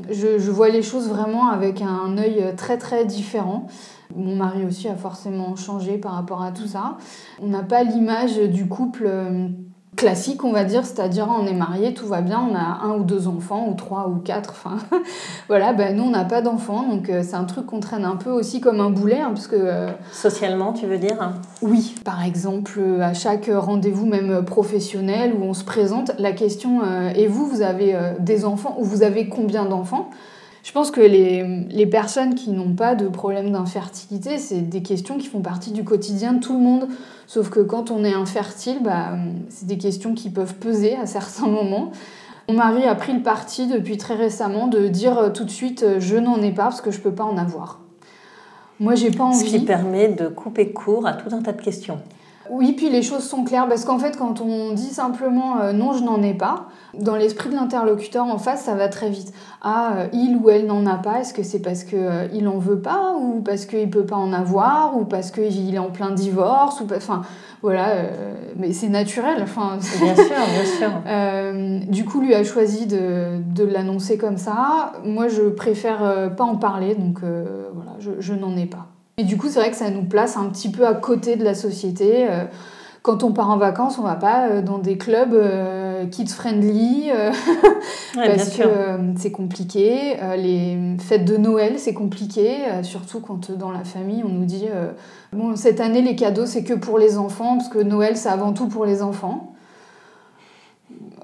Je, je, vois les choses vraiment avec un œil très très différent. Mon mari aussi a forcément changé par rapport à tout ça. On n'a pas l'image du couple classique, on va dire, c'est-à-dire on est marié, tout va bien, on a un ou deux enfants, ou trois ou quatre, enfin voilà, ben, nous on n'a pas d'enfants, donc euh, c'est un truc qu'on traîne un peu aussi comme un boulet, hein, parce que... Euh, Socialement, tu veux dire? Oui, par exemple, euh, à chaque rendez-vous, même professionnel, où on se présente, la question et vous, vous avez des enfants, ou vous avez combien d'enfants? Je pense que les, les personnes qui n'ont pas de problème d'infertilité, c'est des questions qui font partie du quotidien de tout le monde. Sauf que quand on est infertile, bah, c'est des questions qui peuvent peser à certains moments. Mon mari a pris le parti depuis très récemment de dire euh, tout de suite euh, je n'en ai pas parce que je peux pas en avoir. Moi, j'ai pas envie. Ce qui permet de couper court à tout un tas de questions. Oui, puis les choses sont claires parce qu'en fait, quand on dit simplement euh, non, je n'en ai pas, dans l'esprit de l'interlocuteur en face, ça va très vite. Ah, euh, il ou elle n'en a pas, est-ce que c'est parce qu'il euh, il n'en veut pas, ou parce qu'il ne peut pas en avoir, ou parce qu'il est en plein divorce, ou enfin, voilà, mais c'est naturel. Enfin, bien sûr, bien sûr. du coup, lui a choisi de, de l'annoncer comme ça. Moi, je préfère pas en parler, donc voilà, je, je n'en ai pas. Et du coup, c'est vrai que ça nous place un petit peu à côté de la société. Euh, quand on part en vacances, on va pas euh, dans des clubs euh, kids-friendly parce que c'est compliqué. les fêtes de Noël, c'est compliqué, surtout quand dans la famille, on nous dit bon, cette année, les cadeaux, c'est que pour les enfants, parce que Noël, c'est avant tout pour les enfants.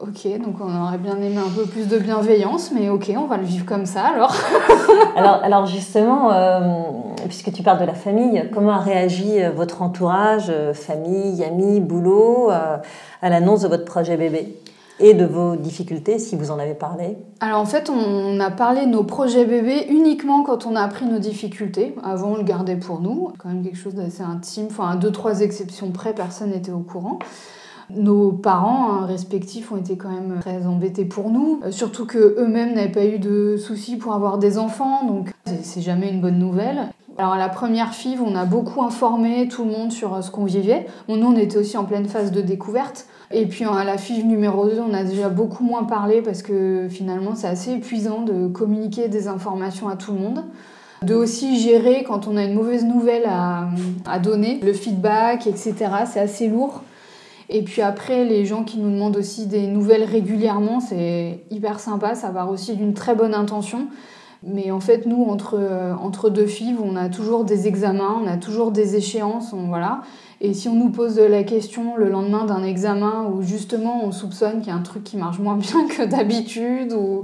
Ok, donc on aurait bien aimé un peu plus de bienveillance, mais ok, on va le vivre comme ça alors. alors, alors justement, euh, puisque tu parles de la famille, comment a réagi euh, votre entourage, euh, famille, amis, boulot, à l'annonce de votre projet bébé et de vos difficultés, si vous en avez parlé? Alors en fait, on a parlé de nos projets bébés uniquement quand on a appris nos difficultés. Avant, on le gardait pour nous. Quand même quelque chose d'assez intime. Enfin, à deux, trois exceptions près, personne n'était au courant. Nos parents hein, respectifs ont été quand même très embêtés pour nous, euh, surtout que eux-mêmes n'avaient pas eu de soucis pour avoir des enfants, donc c'est jamais une bonne nouvelle. Alors la première FIV, on a beaucoup informé tout le monde sur euh, ce qu'on vivait. nous, on était aussi en pleine phase de découverte. Et puis à la FIV numéro 2, on a déjà beaucoup moins parlé parce que finalement, c'est assez épuisant de communiquer des informations à tout le monde de aussi gérer quand on a une mauvaise nouvelle à donner, le feedback, etc. C'est assez lourd. Et puis après, les gens qui nous demandent aussi des nouvelles régulièrement, c'est hyper sympa, ça part aussi d'une très bonne intention. Mais en fait, nous, entre, euh, entre deux filles, on a toujours des examens, on a toujours des échéances, voilà. Et si on nous pose la question le lendemain d'un examen où justement on soupçonne qu'il y a un truc qui marche moins bien que d'habitude, ou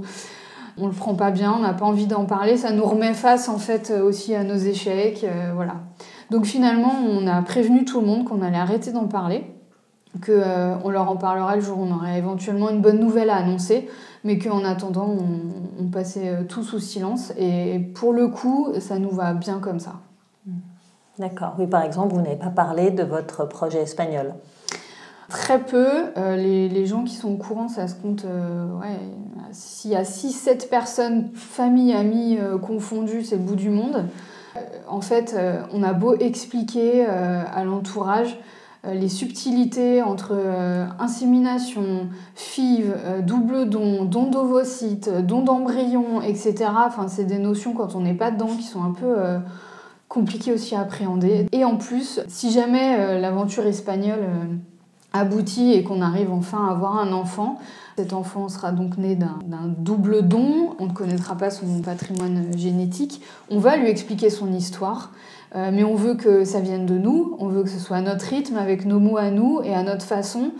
on le prend pas bien, on n'a pas envie d'en parler, ça nous remet face en fait aussi à nos échecs, euh, voilà. Donc finalement, on a prévenu tout le monde qu'on allait arrêter d'en parler. Qu'on leur en parlera le jour où on aurait éventuellement une bonne nouvelle à annoncer, mais qu'en attendant, on, on passait tout sous silence. Et pour le coup, ça nous va bien comme ça. D'accord. Oui, par exemple, vous n'avez pas parlé de votre projet espagnol. Très peu. Euh, les, gens qui sont au courant, ça se compte. Euh, ouais, S'il y a 6-7 personnes, famille, amis euh, confondues, c'est le bout du monde. en fait, on a beau expliquer à l'entourage les subtilités entre insémination, FIV, double don, don d'ovocytes, don d'embryon, etc. Enfin, c'est des notions quand on n'est pas dedans qui sont un peu compliquées aussi à appréhender. Et en plus, si jamais l'aventure espagnole aboutit et qu'on arrive enfin à avoir un enfant. Cet enfant sera donc né d'un double don, on ne connaîtra pas son patrimoine génétique, on va lui expliquer son histoire, euh, mais on veut que ça vienne de nous, on veut que ce soit à notre rythme, avec nos mots à nous et à notre façon,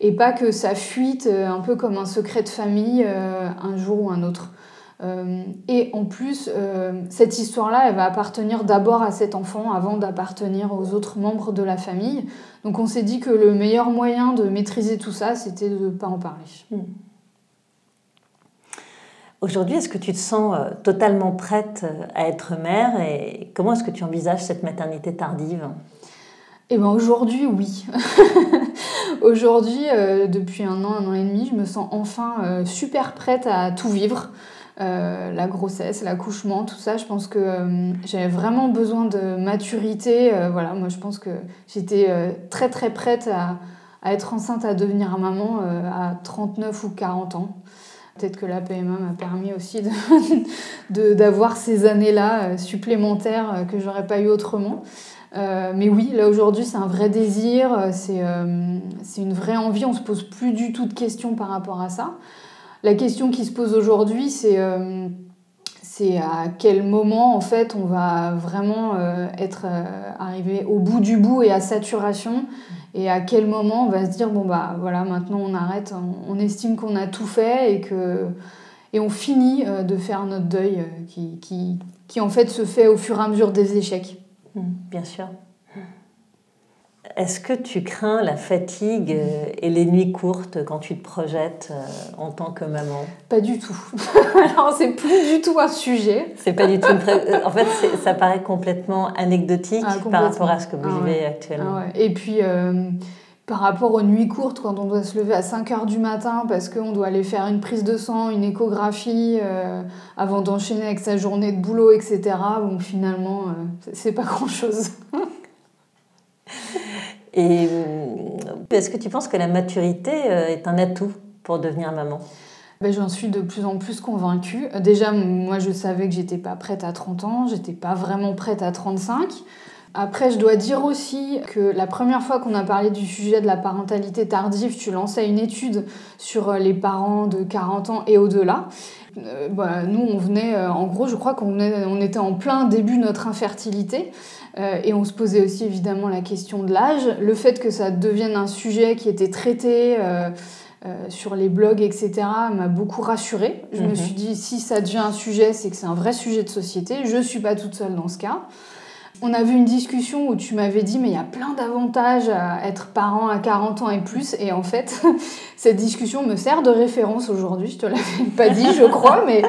et pas que ça fuite euh, un peu comme un secret de famille euh, un jour ou un autre. Et en plus, cette histoire-là, elle va appartenir d'abord à cet enfant avant d'appartenir aux autres membres de la famille. Donc on s'est dit que le meilleur moyen de maîtriser tout ça, c'était de ne pas en parler. Hmm. Aujourd'hui, est-ce que tu te sens euh, totalement prête à être mère et comment est-ce que tu envisages cette maternité tardive? Eh ben aujourd'hui, oui. aujourd'hui, depuis un an, un an et demi, je me sens enfin super prête à tout vivre. Euh, la grossesse, l'accouchement, tout ça. Je pense que euh, j'avais vraiment besoin de maturité. Euh, voilà, moi je pense que j'étais très très prête à, être enceinte, à devenir maman à 39 ou 40 ans. Peut-être que la PMA m'a permis aussi d'avoir de, ces années-là supplémentaires que j'aurais pas eu autrement. mais oui, là aujourd'hui, c'est un vrai désir, c'est une vraie envie. On se pose plus du tout de questions par rapport à ça. La question qui se pose aujourd'hui, c'est euh, c'est à quel moment en fait on va vraiment euh, être euh, arrivé au bout du bout et à saturation et à quel moment on va se dire bon bah voilà maintenant on arrête on, estime qu'on a tout fait et que et on finit de faire notre deuil qui, qui, qui, en fait se fait au fur et à mesure des échecs. Mmh, bien sûr. Est-ce que tu crains la fatigue euh, et les nuits courtes quand tu te projettes euh, en tant que maman? Pas du tout. Alors, c'est plus du tout un sujet. C'est pas du tout euh, En fait, ça paraît complètement anecdotique ah, par rapport à ce que vous ah vivez actuellement. Ah et puis, par rapport aux nuits courtes, quand on doit se lever à 5 heures du matin parce qu'on doit aller faire une prise de sang, une échographie, avant d'enchaîner avec sa journée de boulot, etc., bon, finalement, c'est pas grand-chose. Et euh, est-ce que tu penses que la maturité euh, est un atout pour devenir maman? Ben, J'en suis de plus en plus convaincue. Déjà, moi, je savais que j'étais pas prête à 30 ans, j'étais pas vraiment prête à 35. Après, je dois dire aussi que la première fois qu'on a parlé du sujet de la parentalité tardive, tu lançais une étude sur euh, les parents de 40 ans et au-delà. Bah, nous, on venait, en gros, je crois qu'on on était en plein début de notre infertilité. Euh, et on se posait aussi évidemment la question de l'âge. Le fait que ça devienne un sujet qui était traité euh, euh, sur les blogs, etc., m'a beaucoup rassurée. Je me mhm. suis dit, si ça devient un sujet, c'est que c'est un vrai sujet de société. Je ne suis pas toute seule dans ce cas. On a vu une discussion où tu m'avais dit, mais il y a plein d'avantages à être parent à 40 ans et plus. Et en fait, cette discussion me sert de référence aujourd'hui. Je te l'avais pas dit, je crois, mais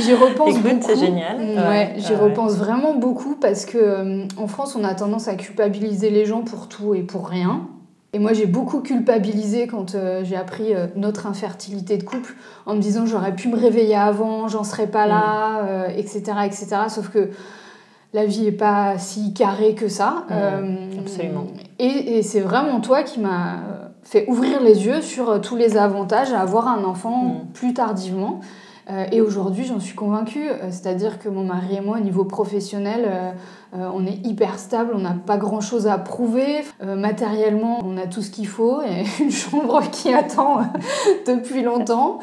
j'y repense beaucoup. c'est génial. Ouais, j'y repense vraiment beaucoup parce que euh, en France, on a tendance à culpabiliser les gens pour tout et pour rien. Et moi, j'ai beaucoup culpabilisé quand euh, j'ai appris euh, notre infertilité de couple en me disant j'aurais pu me réveiller avant, j'en serais pas là, etc., etc. Sauf que la vie n'est pas si carrée que ça. Euh, absolument. Et, c'est vraiment toi qui m'as fait ouvrir les yeux sur euh, tous les avantages à avoir un enfant mm. plus tardivement. Euh, et aujourd'hui, j'en suis convaincue. C'est-à-dire que mon mari et moi, au niveau professionnel, on est hyper stable, on n'a pas grand-chose à prouver. matériellement, on a tout ce qu'il faut et une chambre qui attend depuis longtemps.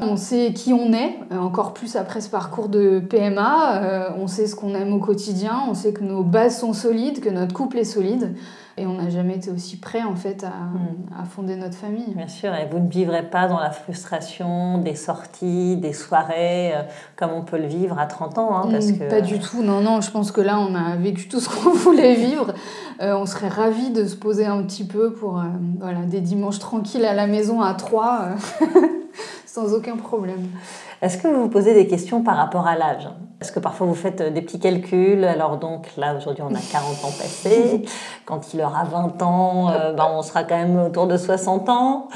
On sait qui on est, euh, encore plus après ce parcours de PMA. Euh, on sait ce qu'on aime au quotidien, on sait que nos bases sont solides, que notre couple est solide. Et on n'a jamais été aussi prêt en fait Mm. à, à fonder notre famille. Bien sûr, et vous ne vivrez pas dans la frustration des sorties, des soirées, euh, comme on peut le vivre à 30 ans. hein, parce Mm, que... Pas du tout, non, non, je pense que là on a vécu tout ce qu'on voulait vivre. Euh, on serait ravis de se poser un petit peu pour euh, voilà, des dimanches tranquilles à la maison à trois, euh, sans aucun problème. Est-ce que vous vous posez des questions par rapport à l'âge Est-ce que parfois vous faites euh, des petits calculs Alors donc là, aujourd'hui, on a 40 ans passés. Quand il aura 20 ans, euh, ben, on sera quand même autour de 60 ans.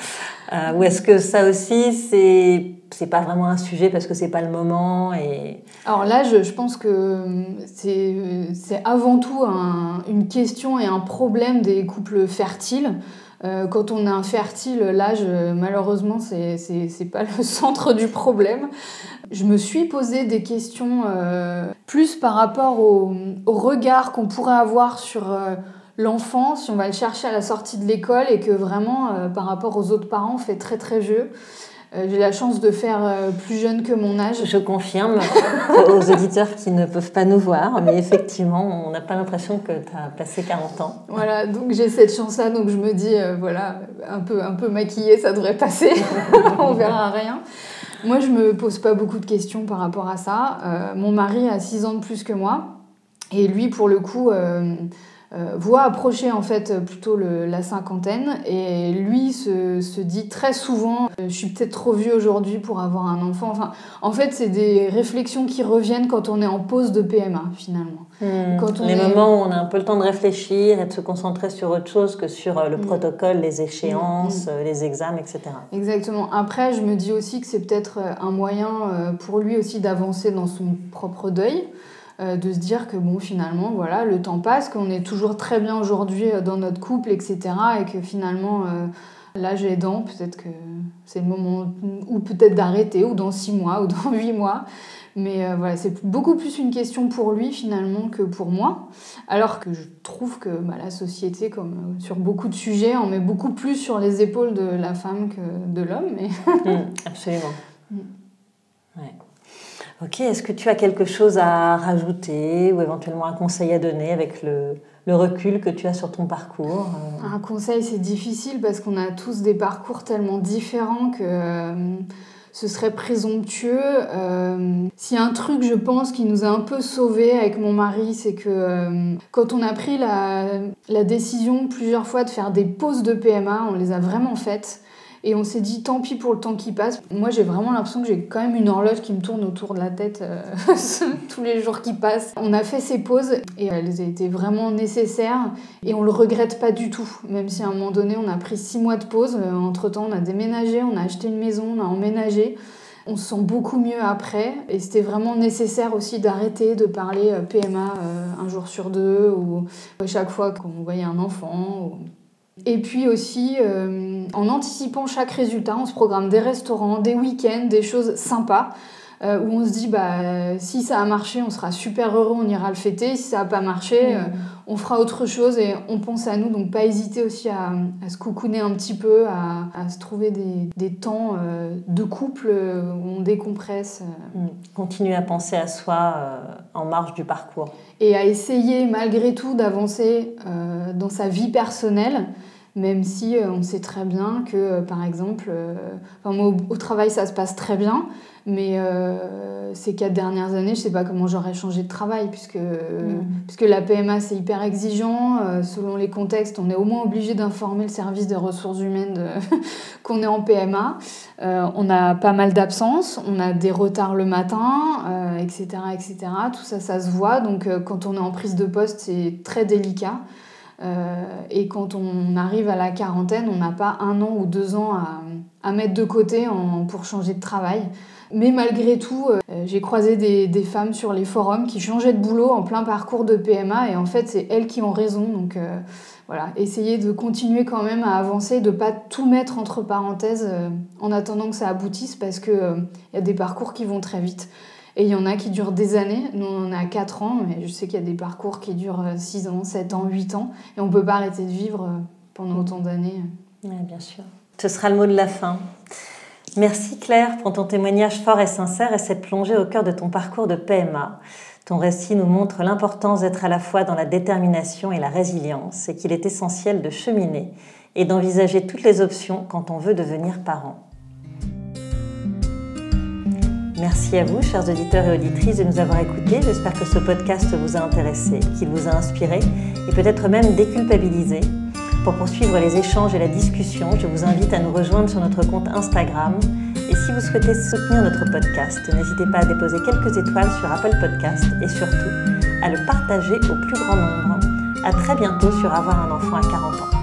Euh, ou est-ce que ça aussi, c'est c'est pas vraiment un sujet parce que c'est pas le moment et Alors là, je, je pense que c'est c'est avant tout un- une question et un problème des couples fertiles. Euh, quand on est infertile, l'âge, malheureusement, c'est pas le centre du problème. Je me suis posé des questions euh, plus par rapport au, regard qu'on pourrait avoir sur euh, l'enfant si on va le chercher à la sortie de l'école et que vraiment, par rapport aux autres parents, on fait très très vieux. Euh, J'ai la chance de faire euh, plus jeune que mon âge. je confirme aux auditeurs qui ne peuvent pas nous voir, mais effectivement, on n'a pas l'impression que tu as passé 40 ans. Voilà, donc j'ai cette chance-là, donc je me dis, euh, voilà, un peu, un peu maquillée, ça devrait passer, on verra rien. Moi, je me pose pas beaucoup de questions par rapport à ça. Euh, mon mari a 6 ans de plus que moi, et lui, pour le coup, euh, voit approcher en fait plutôt le- la cinquantaine, et lui se, se dit très souvent, euh, je suis peut-être trop vieux aujourd'hui pour avoir un enfant. Enfin, en fait, c'est des réflexions qui reviennent quand on est en pause de PMA, finalement. Quand on les est- moments où on a un peu le temps de réfléchir et de se concentrer sur autre chose que sur euh, le Mm. protocole, les échéances, euh, les examens, etc. Exactement. Après, je me dis aussi que c'est peut-être euh, un moyen euh, pour lui aussi d'avancer dans son propre deuil, euh, de se dire que bon, finalement, voilà, le temps passe, qu'on est toujours très bien aujourd'hui euh, dans notre couple, etc. Et que finalement, euh, l'âge aidant, peut-être que c'est le moment ou peut-être d'arrêter, ou dans six mois, ou dans huit mois. Mais euh, voilà, c'est beaucoup plus une question pour lui finalement que pour moi. Alors que je trouve que bah, la société, comme euh, sur beaucoup de sujets, en met beaucoup plus sur les épaules de la femme que de l'homme. Mais... Mm, absolument. Mm. Ok, est-ce que tu as quelque chose à rajouter ou éventuellement un conseil à donner avec le, recul que tu as sur ton parcours euh Un conseil, c'est difficile parce qu'on a tous des parcours tellement différents que euh, ce serait présomptueux. Euh, a un truc, je pense, qui nous a un peu sauvés avec mon mari, c'est que quand on a pris la décision plusieurs fois de faire des pauses de PMA, on les a vraiment faites. Et on s'est dit, tant pis pour le temps qui passe. Moi, j'ai vraiment l'impression que j'ai quand même une horloge qui me tourne autour de la tête euh, tous les jours qui passent. On a fait ces pauses et elles étaient vraiment nécessaires et on le regrette pas du tout. Même si à un moment donné, on a pris six mois de pause. Euh, Entre-temps, on a déménagé, on a acheté une maison, on a emménagé. On se sent beaucoup mieux après et c'était vraiment nécessaire aussi d'arrêter de parler euh, PMA un jour sur deux ou à chaque fois qu'on voyait un enfant. Et puis aussi, euh, en anticipant chaque résultat, on se programme des restaurants, des week-ends, des choses sympas, euh, où on se dit, bah, si ça a marché, on sera super heureux, on ira le fêter. Si ça n'a pas marché, euh, on fera autre chose et on pense à nous. Donc pas hésiter aussi à, à se coucouner un petit peu, à, à se trouver des, des temps euh, de couple où on décompresse. Mm. Continuer à penser à soi en marge du parcours. et à essayer malgré tout d'avancer dans sa vie personnelle, même si euh, on sait très bien que, euh, par exemple, euh, enfin, moi, au, au travail ça se passe très bien, mais euh, ces quatre dernières années, je sais pas comment j'aurais changé de travail, puisque, puisque la PMA c'est hyper exigeant, euh, selon les contextes, on est au moins obligé d'informer le service des ressources humaines qu'on est en PMA. Euh, on a pas mal d'absences, on a des retards le matin, euh, etc., etc. Tout ça, ça se voit. Donc, euh, quand on est en prise de poste, c'est très délicat. Euh, et quand on arrive à la quarantaine, on n'a pas un an ou deux ans à, à mettre de côté en- pour changer de travail. Mais malgré tout, euh, j'ai croisé des, des femmes sur les forums qui changeaient de boulot en plein parcours de PMA et en fait, c'est elles qui ont raison. Donc euh, voilà, essayer de continuer quand même à avancer, de pas tout mettre entre parenthèses euh, en attendant que ça aboutisse parce qu'il y a des parcours qui vont très vite. Et il y en a qui durent des années. Nous, on a 4 ans, mais je sais qu'il y a des parcours qui durent 6 ans, 7 ans, 8 ans. Et on ne peut pas arrêter de vivre pendant autant d'années. Oui, bien sûr. Ce sera le mot de la fin. Merci Claire pour ton témoignage fort et sincère et cette plongée au cœur de ton parcours de PMA. Ton récit nous montre l'importance d'être à la fois dans la détermination et la résilience et qu'il est essentiel de cheminer et d'envisager toutes les options quand on veut devenir parent. Merci à vous, chers auditeurs et auditrices, de nous avoir écoutés. J'espère que ce podcast vous a intéressé, qu'il vous a inspiré et peut-être même déculpabilisé. Pour poursuivre les échanges et la discussion, je vous invite à nous rejoindre sur notre compte Instagram. Et si vous souhaitez soutenir notre podcast, n'hésitez pas à déposer quelques étoiles sur Apple Podcast et surtout à le partager au plus grand nombre. À très bientôt sur Avoir un enfant à 40 ans.